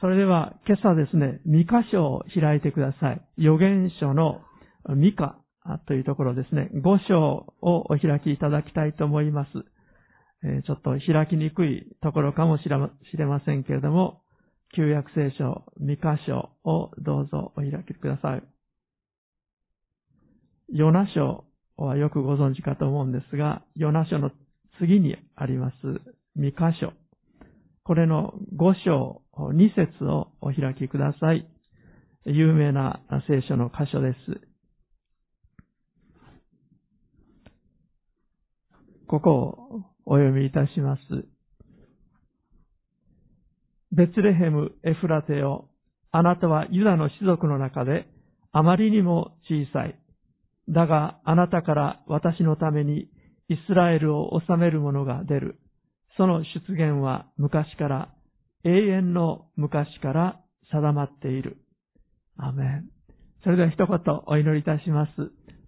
それでは今朝ですね、2箇所を開いてください。預言書の2箇というところですね、5章をお開きいただきたいと思います。えちょっと開きにくいところかもしれませんけれども、旧約聖書2箇所をどうぞお開きください。ヨナ書はよくご存知かと思うんですが、ヨナ書の次にあります2箇所。これの5章2節をお開きください。有名な聖書の箇所です。ここをお読みいたします。ベツレヘム・エフラテを、あなたはユダの種族の中であまりにも小さい。だがあなたから私のためにイスラエルを治める者が出る。その出現は昔から、永遠の昔から定まっている。アメン。それでは一言お祈りいたします。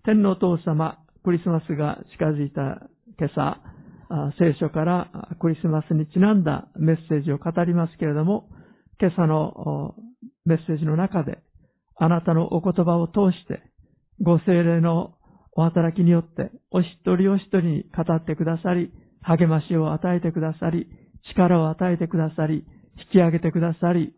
天皇父様、クリスマスが近づいた今朝、聖書からクリスマスにちなんだメッセージを語りますけれども、今朝のメッセージの中で、あなたのお言葉を通して、ご精霊のお働きによって、お一人お一人に語ってくださり、励ましを与えてくださり、力を与えてくださり、引き上げてくださり、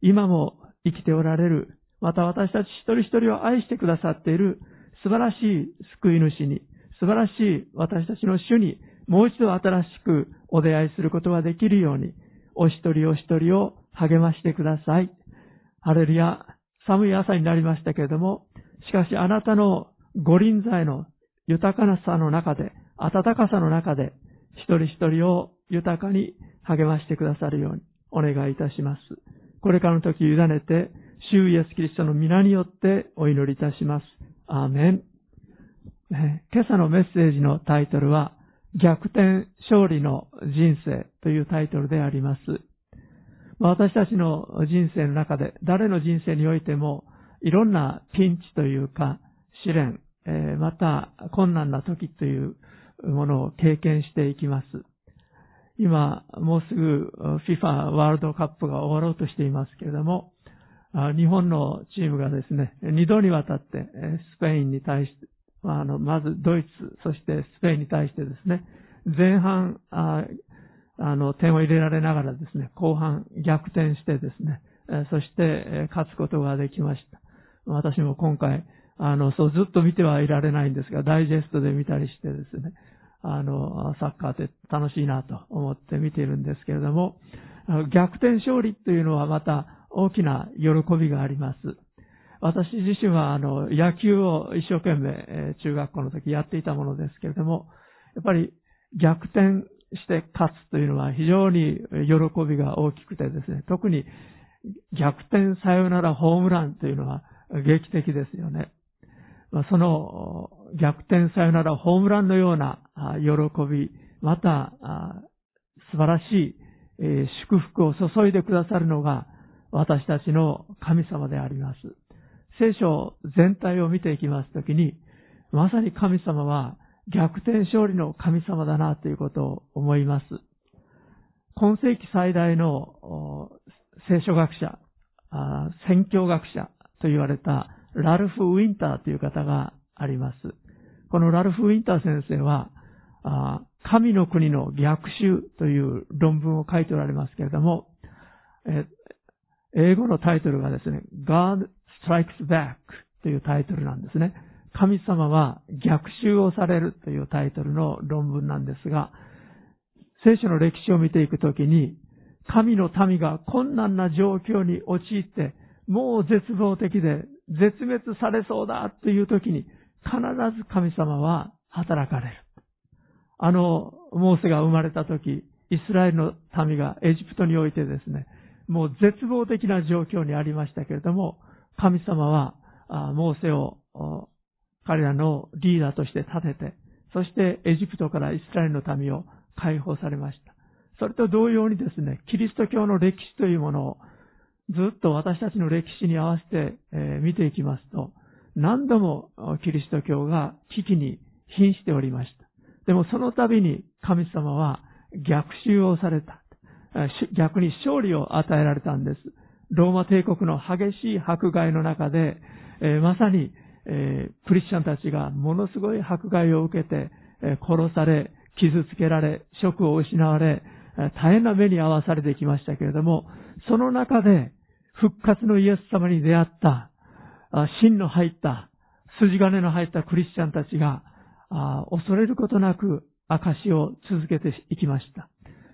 今も生きておられる、また私たち一人一人を愛してくださっている素晴らしい救い主に、素晴らしい私たちの主にもう一度新しくお出会いすることができるように、お一人お一人を励ましてください。ハレルヤ、寒い朝になりましたけれども、しかしあなたのご臨在の豊かなさの中で、暖かさの中で、一人一人を豊かに励ましてくださるようにお願いいたします。これからの時委ねて、主イエスキリストの皆によってお祈りいたします。アーメン。今朝のメッセージのタイトルは、逆転勝利の人生というタイトルであります。私たちの人生の中で、誰の人生においても、いろんなピンチというか、試練、また困難な時というものを経験していきます。今、もうすぐ FIFA ワールドカップが終わろうとしていますけれども、日本のチームがですね、二度にわたってスペインに対してあの、まずドイツ、そしてスペインに対してですね、前半、ああの、点を入れられながらですね、後半逆転してですね、そして勝つことができました。私も今回、あの、そうずっと見てはいられないんですが、ダイジェストで見たりしてですね、あの、サッカーって楽しいなと思って見ているんですけれども、逆転勝利というのはまた大きな喜びがあります。私自身はあの野球を一生懸命中学校の時やっていたものですけれども、やっぱり逆転して勝つというのは非常に喜びが大きくてですね、特に逆転サヨナラホームランというのは劇的ですよね。その逆転サヨナラホームランのような喜び、また素晴らしい祝福を注いでくださるのが私たちの神様であります。聖書全体を見ていきますときに、まさに神様は逆転勝利の神様だなということを思います。今世紀最大の聖書学者、宣教学者と言われたラルフ・ウィンターという方があります。このラルフ・ウィンター先生は、神の国の逆襲という論文を書いておられますけれども、英語のタイトルがですね、God strikes back というタイトルなんですね。神様は逆襲をされるというタイトルの論文なんですが、聖書の歴史を見ていくときに、神の民が困難な状況に陥って、もう絶望的で絶滅されそうだというときに、必ず神様は働かれる。あの、モーセが生まれたとき、イスラエルの民がエジプトにおいてですね、もう絶望的な状況にありましたけれども、神様は、モーセを彼らのリーダーとして立てて、そしてエジプトからイスラエルの民を解放されました。それと同様にですね、キリスト教の歴史というものをずっと私たちの歴史に合わせて、見ていきますと、何度もキリスト教が危機に瀕しておりました。でもその度に神様は逆襲をされた。逆に勝利を与えられたんです。ローマ帝国の激しい迫害の中で、え、まさに、えー、クリスチャンたちがものすごい迫害を受けて、え殺され、傷つけられ、職を失われ、大変な目に遭わされてきましたけれども、その中で復活のイエス様に出会った、芯の入った、筋金の入ったクリスチャンたちが、恐れることなく証を続けていきました。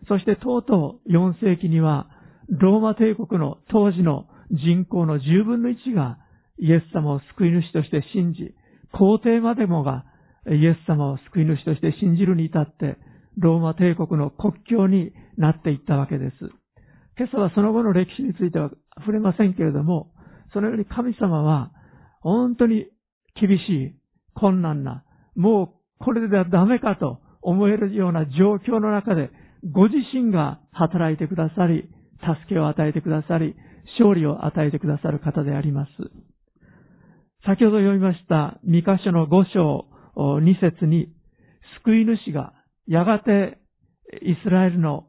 そしてとうとう4世紀には、ローマ帝国の当時の人口の10分の1がイエス様を救い主として信じ、皇帝までもがイエス様を救い主として信じるに至って、ローマ帝国の国境になっていったわけです。今朝はその後の歴史については触れませんけれども、そのように神様は本当に厳しい、困難な、もうこれではダメかと思えるような状況の中で、ご自身が働いてくださり、助けを与えてくださり、勝利を与えてくださる方であります。先ほど読みました2箇所の5章2節に、救い主がやがてイスラエルの、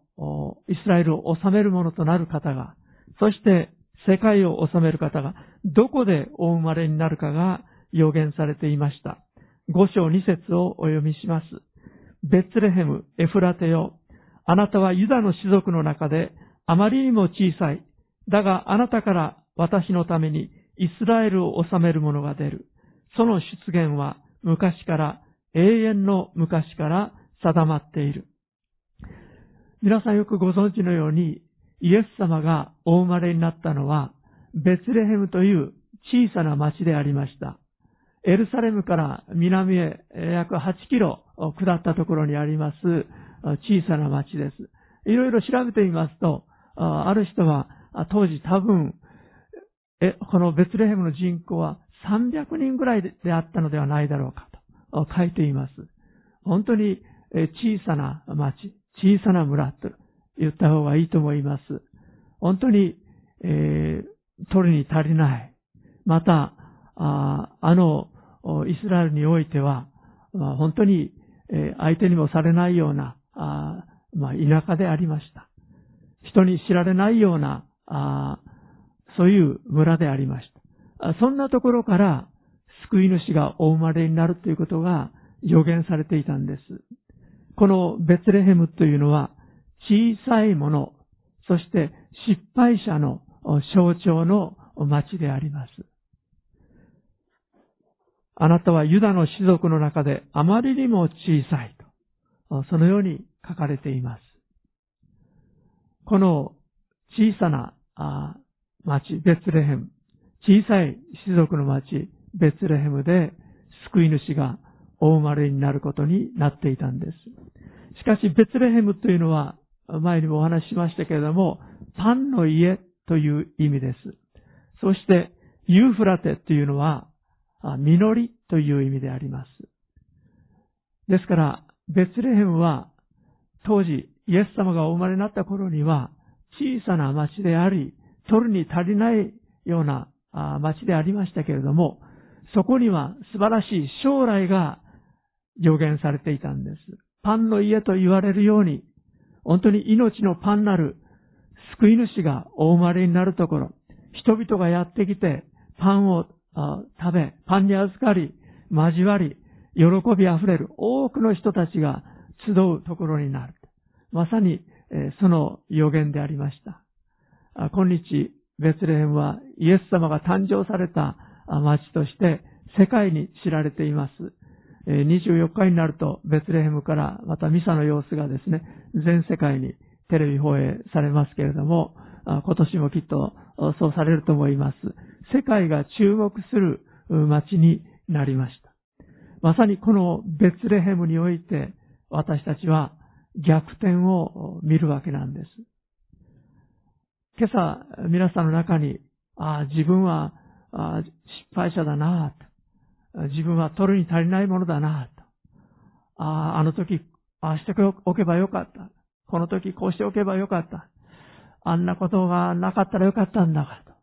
イスラエルを治めるものとなる方が、そして世界を治める方が、どこでお生まれになるかが予言されていました。5章2節をお読みします。ベツレヘム、エフラテよ。あなたはユダの種族の中であまりにも小さい。だがあなたから私のためにイスラエルを治める者が出る。その出現は昔から、永遠の昔から定まっている。皆さんよくご存知のように、イエス様がお生まれになったのは、ベツレヘムという小さな町でありました。エルサレムから南へ約8キロ下ったところにあります小さな町です。いろいろ調べてみますと、ある人は当時多分、このベツレヘムの人口は300人ぐらいであったのではないだろうかと書いています。本当に小さな町、小さな村と言った方がいいと思います。本当に、えー、取るに足りない。また、ああの、イスラエルにおいては、本当に、えー、相手にもされないような、あまあ、田舎でありました。人に知られないような、あそういう村でありました。そんなところから、救い主がお生まれになるということが予言されていたんです。このベツレヘムというのは小さいもの、そして失敗者の象徴の町であります。あなたはユダの種族の中であまりにも小さいと、そのように書かれています。この小さな町、ベツレヘム、小さい種族の町、ベツレヘムで救い主がお生まれになることになっていたんです。しかし、ベツレヘムというのは、前にもお話ししましたけれども、パンの家という意味です。そして、ユーフラテというのは、実りという意味であります。ですから、ベツレヘムは、当時、イエス様がお生まれになった頃には、小さな町であり、取るに足りないような町でありましたけれども、そこには素晴らしい将来が予言されていたんです。パンの家と言われるように、本当に命のパンなる救い主がお生まれになるところ、人々がやってきて、パンを食べ、パンに預かり、交わり、喜びあふれる多くの人たちが集うところになる。まさに、その予言でありました。今日、ベツレヘムはイエス様が誕生された町として世界に知られています。24日になると、ベツレヘムからまたミサの様子がですね、全世界にテレビ放映されますけれども、今年もきっとそうされると思います。世界が注目する街になりました。まさにこのベツレヘムにおいて、私たちは逆転を見るわけなんです。今朝、皆さんの中に、ああ、自分は失敗者だなと自分は取るに足りないものだなと。ああ、あの時、ああしておけばよかった。この時こうしておけばよかった。あんなことがなかったらよかったんだがと。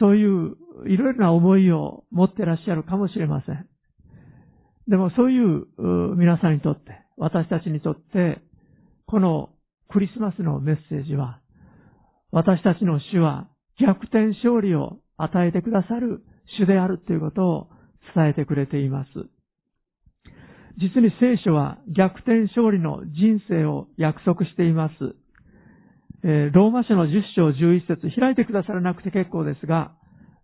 そういういろいろな思いを持ってらっしゃるかもしれません。でもそういう皆さんにとって、私たちにとって、このクリスマスのメッセージは、私たちの主は逆転勝利を与えてくださる主であるということを伝えてくれています。実に聖書は逆転勝利の人生を約束しています。えー、ローマ書の10章11節開いてくださらなくて結構ですが、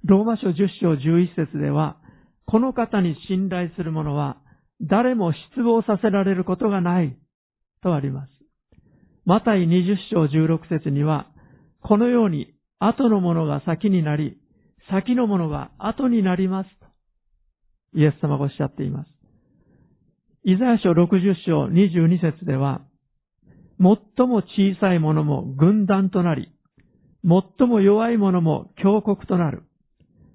ローマ書10章11節では、この方に信頼する者は誰も失望させられることがないとあります。マタイ20章16節には、このように後のものが先になり、先のものが後になります、イエス様がおっしゃっています。イザヤ書60章22節では、最も小さいもも軍団となり、最も弱いもも強国となる。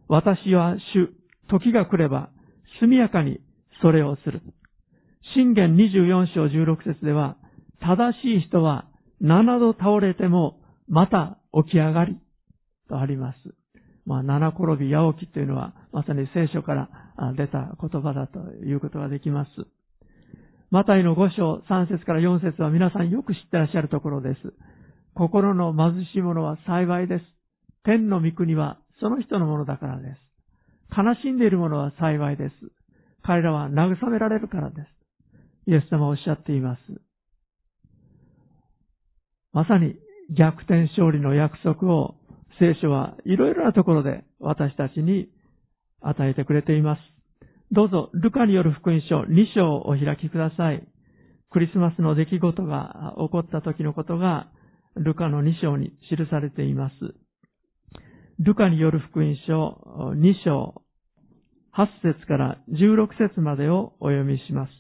私は主、時が来れば、速やかにそれをする。信玄24章16節では、正しい人は七度倒れてもまた起き上がり、とあります。まあ、七転び八起きというのは、まさに聖書から出た言葉だということができます。マタイの5章3節から4節は皆さんよく知ってらっしゃるところです。心の貧しい者は幸いです。天の御国はその人のものだからです。悲しんでいる者は幸いです。彼らは慰められるからです。イエス様はおっしゃっています。まさに逆転勝利の約束を聖書はいろいろなところで私たちに与えてくれています。どうぞ、ルカによる福音書2章をお開きください。クリスマスの出来事が起こった時のことが、ルカの2章に記されています。ルカによる福音書2章8節から16節までをお読みします。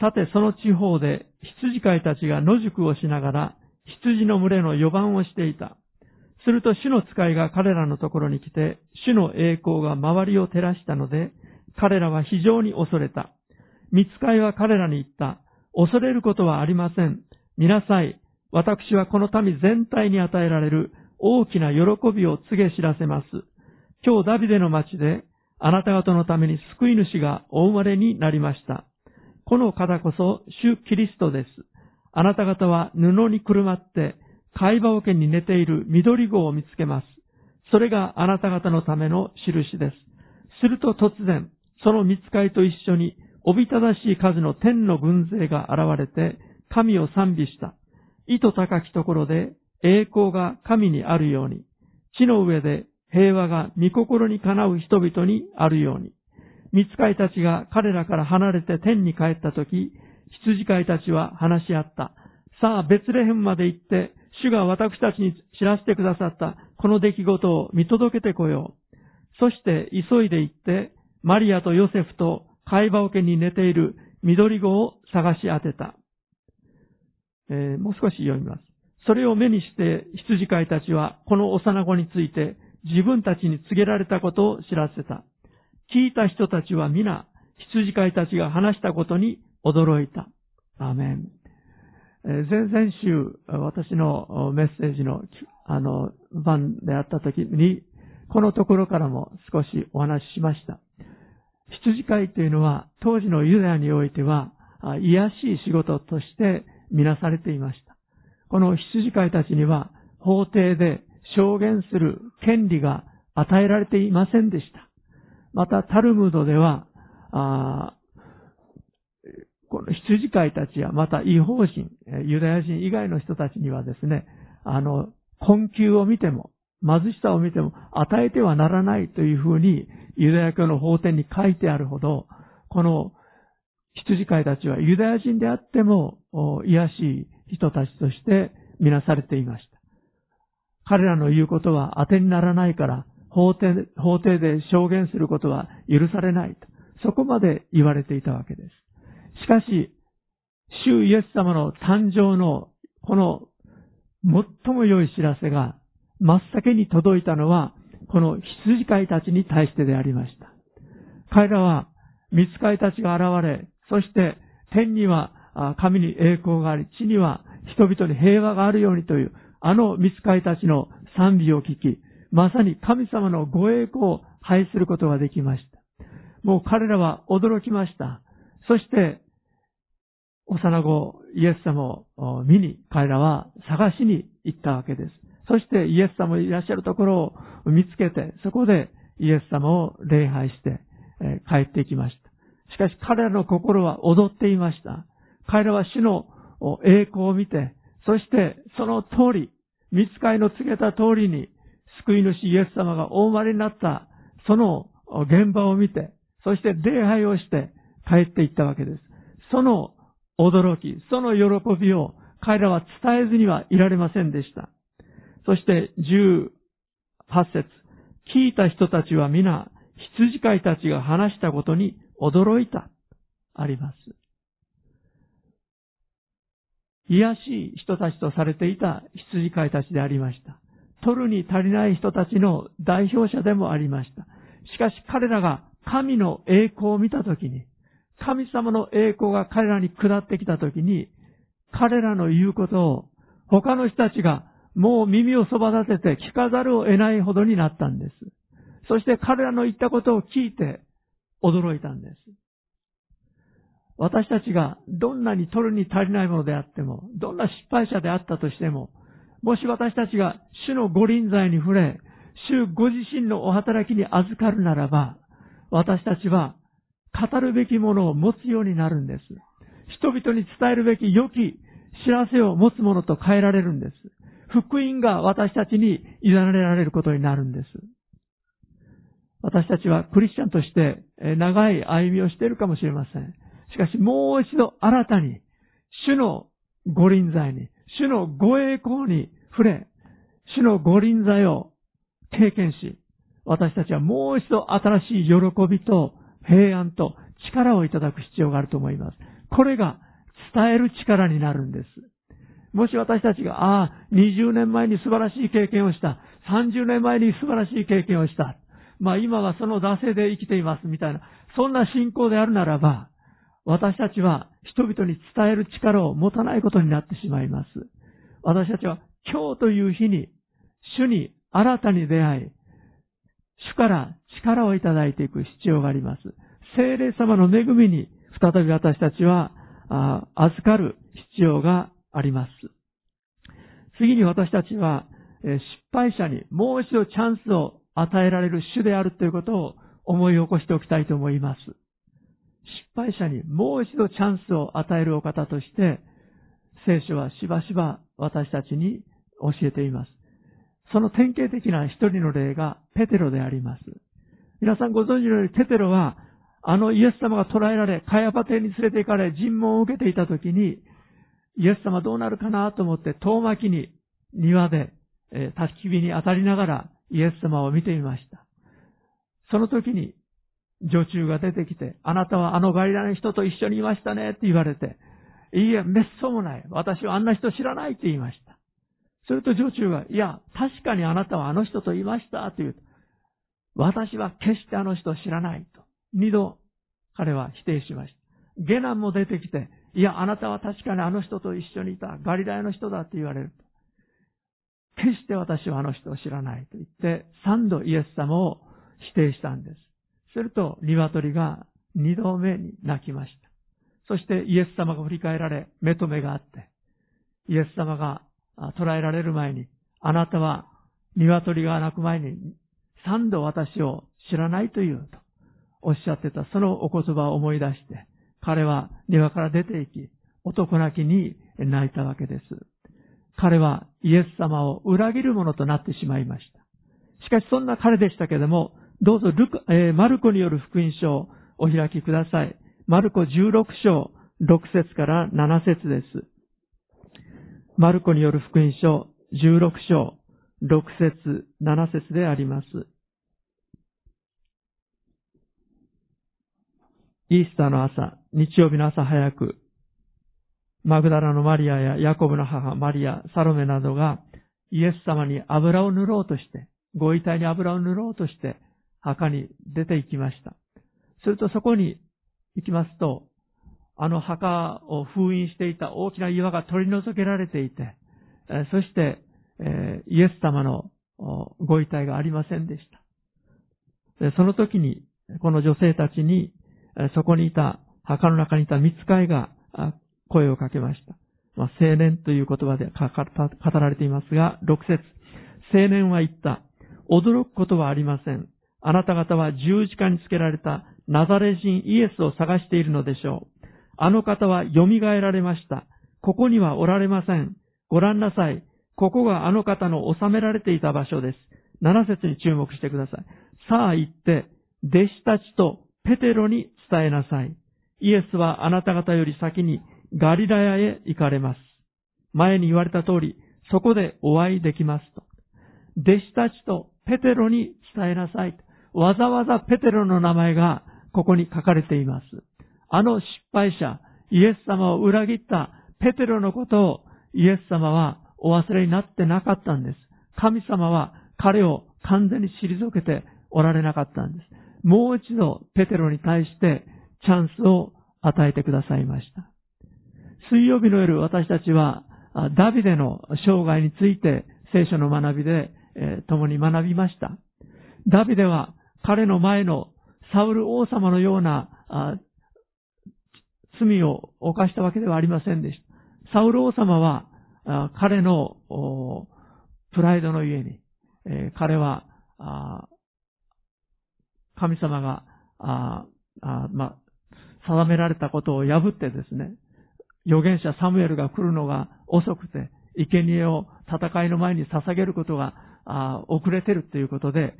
さてその地方で羊飼いたちが野宿をしながら羊の群れの予番をしていた。すると主の使いが彼らのところに来て、主の栄光が周りを照らしたので、彼らは非常に恐れた。見使いは彼らに言った。恐れることはありません。見なさい。私はこの民全体に与えられる大きな喜びを告げ知らせます。今日ダビデの町で、あなた方のために救い主がお生まれになりました。この方こそ、主キリストです。あなた方は布にくるまって、海馬桶に寝ている緑子を見つけます。それがあなた方のための印です。すると突然、その見つかいと一緒に、おびただしい数の天の軍勢が現れて、神を賛美した。意図高きところで、栄光が神にあるように、地の上で平和が御心にかなう人々にあるように。見つかいたちが彼らから離れて天に帰ったとき、羊飼いたちは話し合った。さあ、ベツレヘムまで行って、主が私たちに知らせてくださったこの出来事を見届けてこよう。そして急いで行って、マリアとヨセフと貝羽桶に寝ている緑子を探し当てた。えー、もう少し読みます。それを目にして羊飼いたちはこの幼子について自分たちに告げられたことを知らせた。聞いた人たちは皆羊飼いたちが話したことに驚いた。アメン。前々週、私のメッセージの、あの、番であった時に、このところからも少しお話ししました。羊飼いというのは、当時のユダヤにおいては、癒しい仕事としてみなされていました。この羊飼いたちには法廷で証言する権利が与えられていませんでした。また、タルムードでは、この羊飼いたちや、また違法人、ユダヤ人以外の人たちにはですね、あの、困窮を見ても、貧しさを見ても与えてはならないというふうにユダヤ教の法典に書いてあるほど、この羊飼いたちはユダヤ人であっても癒しい人たちとしてみなされていました。彼らの言うことは当てにならないから法廷法廷で証言することは許されないと。そこまで言われていたわけです。しかし、主イエス様の誕生のこの最も良い知らせが真っ先に届いたのは、この羊飼いたちに対してでありました。彼らは、見つかいたちが現れ、そして天には神に栄光があり、地には人々に平和があるようにという、あの見つかいたちの賛美を聞き、まさに神様のご栄光を拝することができました。もう彼らは驚きました。そして、幼子イエス様を見に彼らは探しに行ったわけです。そしてイエス様いらっしゃるところを見つけて、そこでイエス様を礼拝して、え帰ってきました。しかし彼らの心は踊っていました。彼らは主の栄光を見て、そしてその通り、見つかいの告げた通りに、救い主イエス様がお生まれになった、その現場を見て、そして礼拝をして帰っていったわけです。その驚き、その喜びを彼らは伝えずにはいられませんでした。そして18節聞いた人たちは皆、羊飼いたちが話したことに驚いた。あります。癒しい人たちとされていた羊飼いたちでありました。取るに足りない人たちの代表者でもありました。しかし彼らが神の栄光を見たときに、神様の栄光が彼らに下ってきたときに、彼らの言うことを他の人たちがもう耳をそば立てて聞かざるを得ないほどになったんです。そして彼らの言ったことを聞いて驚いたんです。私たちがどんなに取るに足りないものであっても、どんな失敗者であったとしても、もし私たちが主の御臨在に触れ、主ご自身のお働きに預かるならば、私たちは語るべきものを持つようになるんです。人々に伝えるべき良き知らせを持つものと変えられるんです。福音が私たちに委ねられることになるんです。私たちはクリスチャンとして長い歩みをしているかもしれません。しかしもう一度新たに主のご臨在に、主のご栄光に触れ、主のご臨在を経験し、私たちはもう一度新しい喜びと平安と力をいただく必要があると思います。これが伝える力になるんです。もし私たちが、ああ、20年前に素晴らしい経験をした。30年前に素晴らしい経験をした。まあ今はその惰性で生きていますみたいな、そんな信仰であるならば、私たちは人々に伝える力を持たないことになってしまいます。私たちは今日という日に、主に新たに出会い、主から力をいただいていく必要があります。聖霊様の恵みに再び私たちは預かる必要があります。次に私たちは失敗者にもう一度チャンスを与えられる主であるということを思い起こしておきたいと思います。失敗者にもう一度チャンスを与えるお方として、聖書はしばしば私たちに教えています。その典型的な一人の例がペテロであります。皆さんご存知のようにペテロは、あのイエス様が捕らえられ、カヤパ邸に連れて行かれ、尋問を受けていた時に、イエス様どうなるかなと思って遠巻きに庭で、え、焚き火に当たりながらイエス様を見ていました。その時に女中が出てきて、あなたはあのガリラの人と一緒にいましたねって言われて、いいえ、めっそうもない。私はあんな人知らないって言いました。すると女中が、いや、確かにあなたはあの人といましたと言う、私は決してあの人を知らないと。二度彼は否定しました。下男も出てきて、いや、あなたは確かにあの人と一緒にいたガリラヤの人だって言われると。決して私はあの人を知らないと言って、三度イエス様を否定したんです。すると、鶏が二度目に泣きました。そしてイエス様が振り返られ、目と目があって、イエス様が捕らえられる前に、あなたは鶏が鳴く前に三度私を知らないというとおっしゃってたそのお言葉を思い出して、彼は庭から出て行き、男泣きに泣いたわけです。彼はイエス様を裏切る者となってしまいました。しかしそんな彼でしたけれども、どうぞルク、えー、マルコによる福音書をお開きください。マルコ16章6節から7節です。マルコによる福音書16章6節7節であります。イースターの朝、日曜日の朝早く、マグダラのマリアやヤコブの母マリア、サロメなどがイエス様に油を塗ろうとして、ご遺体に油を塗ろうとして、墓に出て行きました。するとそこに行きますと、あの墓を封印していた大きな岩が取り除けられていて、そして、イエス様のご遺体がありませんでした。その時に、この女性たちに、そこにいた、墓の中にいた見つかいが声をかけました。まあ、青年という言葉で語られていますが、6節青年は言った。驚くことはありません。あなた方は十字架につけられたナザレ人イエスを探しているのでしょう。あの方は蘇られました。ここにはおられません。ご覧なさい。ここがあの方の収められていた場所です。7節に注目してください。さあ行って、弟子たちとペテロに伝えなさい。イエスはあなた方より先にガリラヤへ行かれます。前に言われた通り、そこでお会いできますと。弟子たちとペテロに伝えなさい。わざわざペテロの名前がここに書かれています。あの失敗者、イエス様を裏切ったペテロのことをイエス様はお忘れになってなかったんです。神様は彼を完全に退けておられなかったんです。もう一度ペテロに対してチャンスを与えてくださいました。水曜日の夜私たちはダビデの生涯について聖書の学びで、共に学びました。ダビデは彼の前のサウル王様のような罪を犯したわけではありませんでした。サウル王様は彼のプライドのゆえに、え彼は神様がま定められたことを破ってですね、預言者サムエルが来るのが遅くて、生贄を戦いの前に捧げることが遅れてるということで、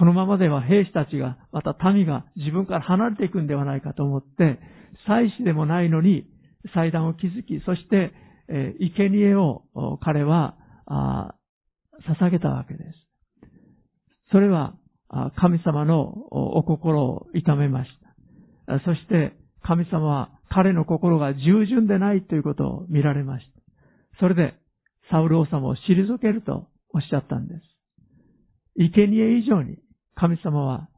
このままでは兵士たちが、また民が自分から離れていくんではないかと思って、祭司でもないのに祭壇を築き、そして、えー、生贄を彼は捧げたわけです。それは神様のお心を痛めました。そして神様は彼の心が従順でないということを見られました。それでサウル王様を退けるとおっしゃったんです。生贄以上に神様は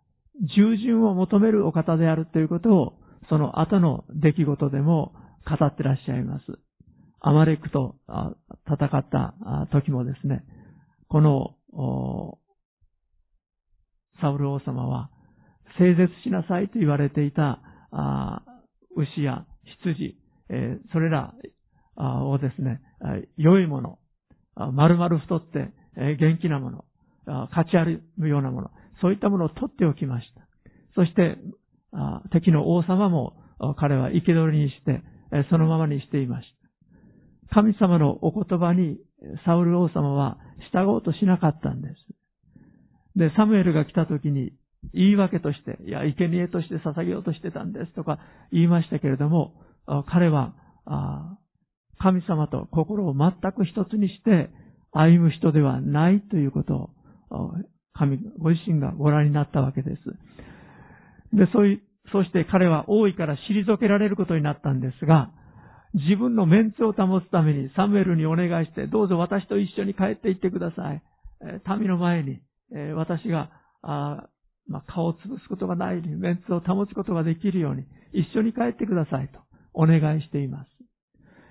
従順を求めるお方であるということをその後の出来事でも語ってらっしゃいます。アマレクと戦った時もですね、このサウル王様は整絶しなさいと言われていた牛や羊、それらをですね、良いもの、丸々太って元気なもの、勝ち歩むようなもの、そういったものを取っておきました。そして、敵の王様も彼は生け捕りにして、そのままにしていました。神様のお言葉にサウル王様は従おうとしなかったんです。で、サムエルが来た時に言い訳として、いや、生贄として捧げようとしてたんですとか言いましたけれども、彼は神様と心を全く一つにして歩む人ではないということを神ご自身がご覧になったわけです。で、そういう、そして彼は王位から退けられることになったんですが、自分のメンツを保つためにサムエルにお願いして、どうぞ私と一緒に帰って行ってください。民の前に、私が、あまあ、顔を潰すことがないように、メンツを保つことができるように、一緒に帰ってくださいとお願いしています。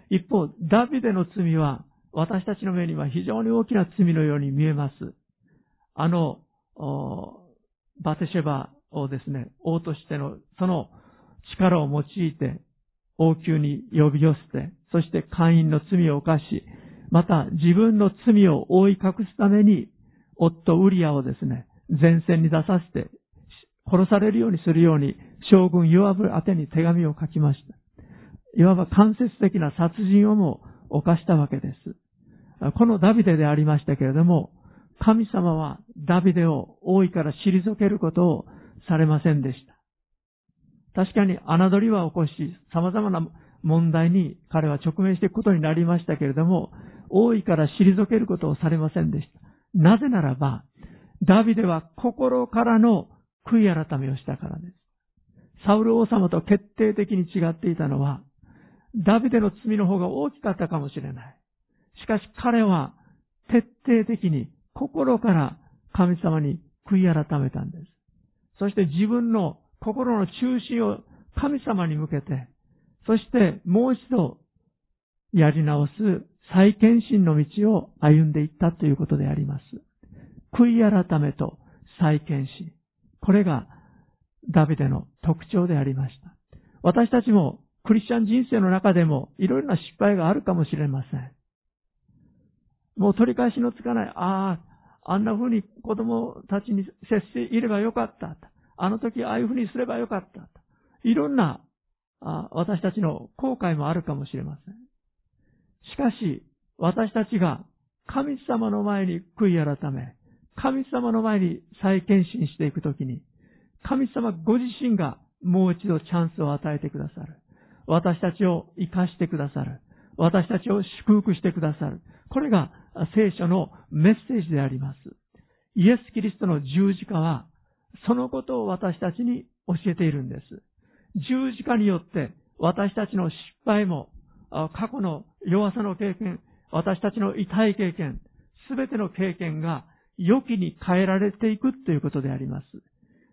一方、ダビデの罪は、私たちの目には非常に大きな罪のように見えます。あの、バテシェバをですね、王としての、その力を用いて、王宮に呼び寄せて、そして会員の罪を犯し、また自分の罪を覆い隠すために、夫ウリアをですね、前線に出させて、殺されるようにするように、将軍ヨアブ宛てに手紙を書きました。いわば間接的な殺人をも犯したわけです。このダビデでありましたけれども、神様はダビデを王位から退けることをされませんでした。確かに侮りは起こし、様々な問題に彼は直面していくことになりましたけれども、王位から退けることをされませんでした。なぜならば、ダビデは心からの悔い改めをしたからです。サウル王様と決定的に違っていたのは、ダビデの罪の方が大きかったかもしれない。しかし彼は徹底的に心から神様に悔い改めたんです。そして自分の心の中心を神様に向けて、そしてもう一度やり直す再献身の道を歩んでいったということであります。悔い改めと再献身。これがダビデの特徴でありました。私たちもクリスチャン人生の中でもいろいろな失敗があるかもしれません。もう取り返しのつかない、ああ、あんな風に子供たちに接していればよかった。あの時ああいう風にすればよかった。いろんなあ私たちの後悔もあるかもしれません。しかし、私たちが神様の前に悔い改め、神様の前に再献身していくときに、神様ご自身がもう一度チャンスを与えてくださる。私たちを生かしてくださる。私たちを祝福してくださる。これが聖書のメッセージであります。イエス・キリストの十字架は、そのことを私たちに教えているんです。十字架によって私たちの失敗も、過去の弱さの経験、私たちの痛い経験、すべての経験が良きに変えられていくということであります。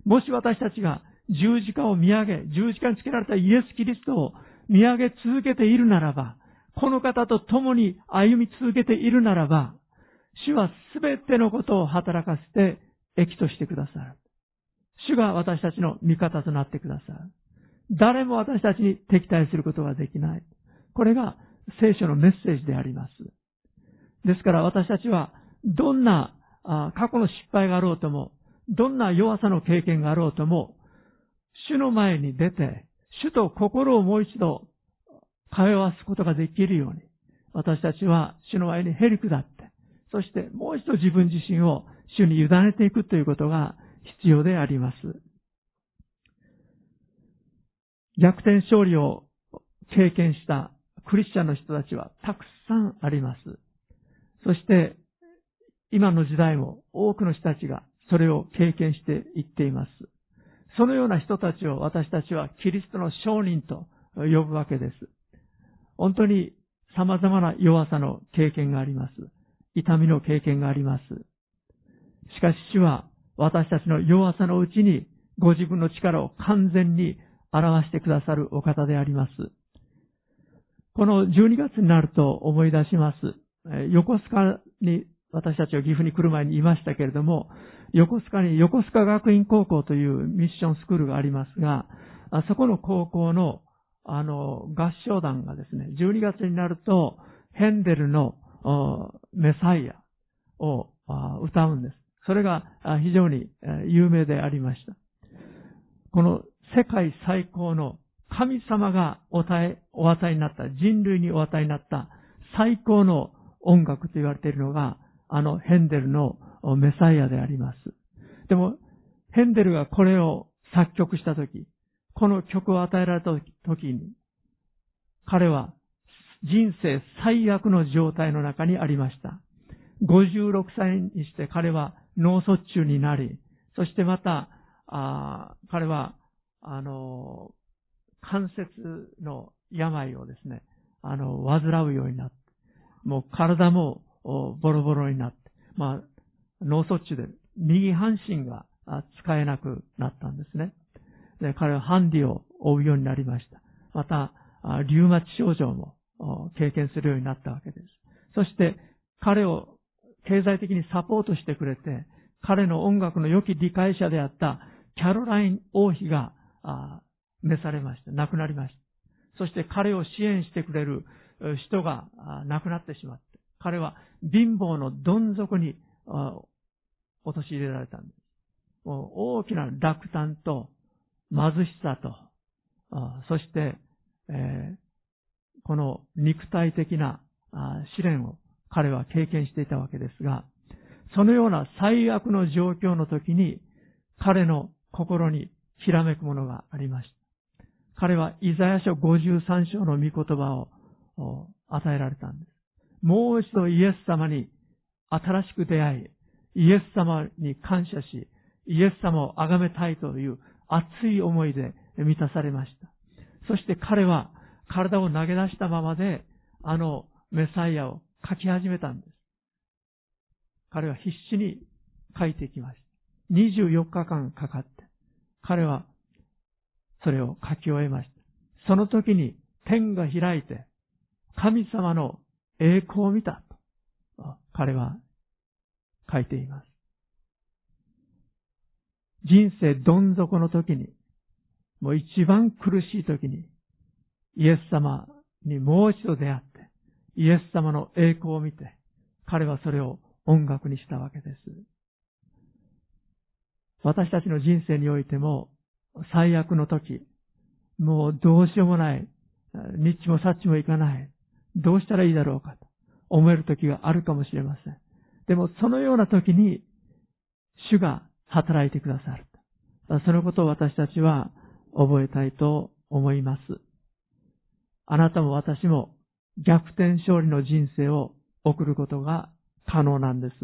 もし私たちが十字架を見上げ、十字架につけられたイエス・キリストを見上げ続けているならば、この方と共に歩み続けているならば、主はすべてのことを働かせて益としてくださる。主が私たちの味方となってくださる。誰も私たちに敵対することができない。これが聖書のメッセージであります。ですから私たちはどんな過去の失敗があろうとも、どんな弱さの経験があろうとも、主の前に出て、主と心をもう一度通わすことができるように、私たちは主の前にへり下って、そしてもう一度自分自身を主に委ねていくということが必要であります。逆転勝利を経験したクリスチャンの人たちはたくさんあります。そして、今の時代も多くの人たちがそれを経験していっています。そのような人たちを私たちはキリストの商人と呼ぶわけです。本当に様々な弱さの経験があります。痛みの経験があります。しかし主は私たちの弱さのうちにご自分の力を完全に表してくださるお方であります。この12月になると思い出します。横須賀に私たちは岐阜に来る前にいましたけれども、横須賀に横須賀学院高校というミッションスクールがありますが、そこの高校のあの合唱団がですね、12月になるとヘンデルのメサイアを歌うんです。それが非常に有名でありました。この世界最高の神様がお与え、お与えになった、人類にお与えになった最高の音楽と言われているのが、あのヘンデルのメサイアであります。でも、ヘンデルがこれを作曲したとき、この曲を与えられたときに、彼は人生最悪の状態の中にありました。56歳にして彼は脳卒中になり、そしてまた、あ彼はあの、関節の病をですね、あの、患うようになって、もう体もボロボロになって、まあ、脳卒中で右半身が使えなくなったんですね。彼はハンディを負うようになりました。また、リュウマチ症状も経験するようになったわけです。そして、彼を経済的にサポートしてくれて、彼の音楽の良き理解者であったキャロライン王妃が召されました。亡くなりました。そして彼を支援してくれる人が亡くなってしまって、彼は貧乏のどん底に陥れられたんです。大きな落胆と貧しさと、そして、えー、この肉体的な試練を彼は経験していたわけですが、そのような最悪の状況の時に彼の心にひらめくものがありました。彼はイザヤ書53章の御言葉を与えられたんです。もう一度イエス様に新しく出会い、イエス様に感謝し、イエス様を崇めたいという熱い思いで満たされました。そして彼は体を投げ出したままで、あのメサイアを書き始めたんです。彼は必死に書いてきました。24日間かかって、彼はそれを書き終えました。その時に天が開いて、神様の栄光を見たと、彼は書いています。人生どん底の時に、もう一番苦しい時に、イエス様にもう一度出会って、イエス様の栄光を見て、彼はそれを音楽にしたわけです。私たちの人生においても、最悪の時、もうどうしようもない、ニッチもサッチもいかない、どうしたらいいだろうかと思える時があるかもしれません。でもそのような時に、主が働いてくださる。そのことを私たちは覚えたいと思います。あなたも私も逆転勝利の人生を送ることが可能なんです。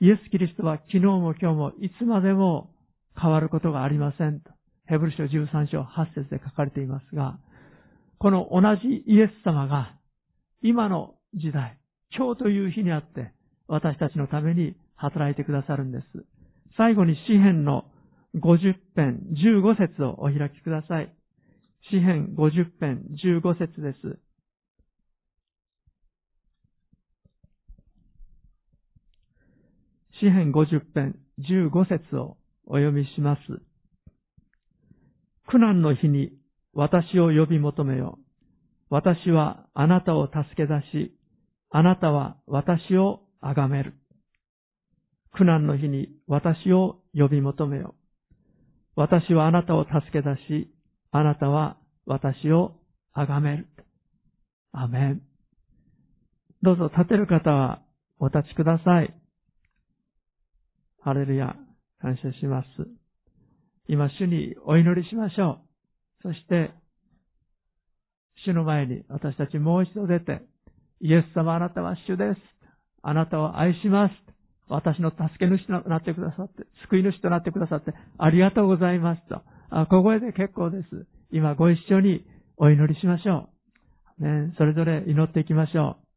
イエス・キリストは昨日も今日もいつまでも変わることがありませんと。ヘブル書13章8節で書かれていますが、この同じイエス様が今の時代、今日という日にあって私たちのために働いてくださるんです。最後に詩篇の50編15節をお開きください。詩編50編15節です。詩編50編15節をお読みします。苦難の日に私を呼び求めよ。私はあなたを助け出し、あなたは私を崇める。苦難の日に私を呼び求めよ。私はあなたを助け出し、あなたは私を崇める。アメン。どうぞ立てる方はお立ちください。ハレルヤ、感謝します。今、主にお祈りしましょう。そして、主の前に私たちもう一度出て、イエス様あなたは主です。あなたを愛します。私の助け主となってくださって、救い主となってくださって、ありがとうございますと。あ小声で結構です。今ご一緒にお祈りしましょう。ね、それぞれ祈っていきましょう。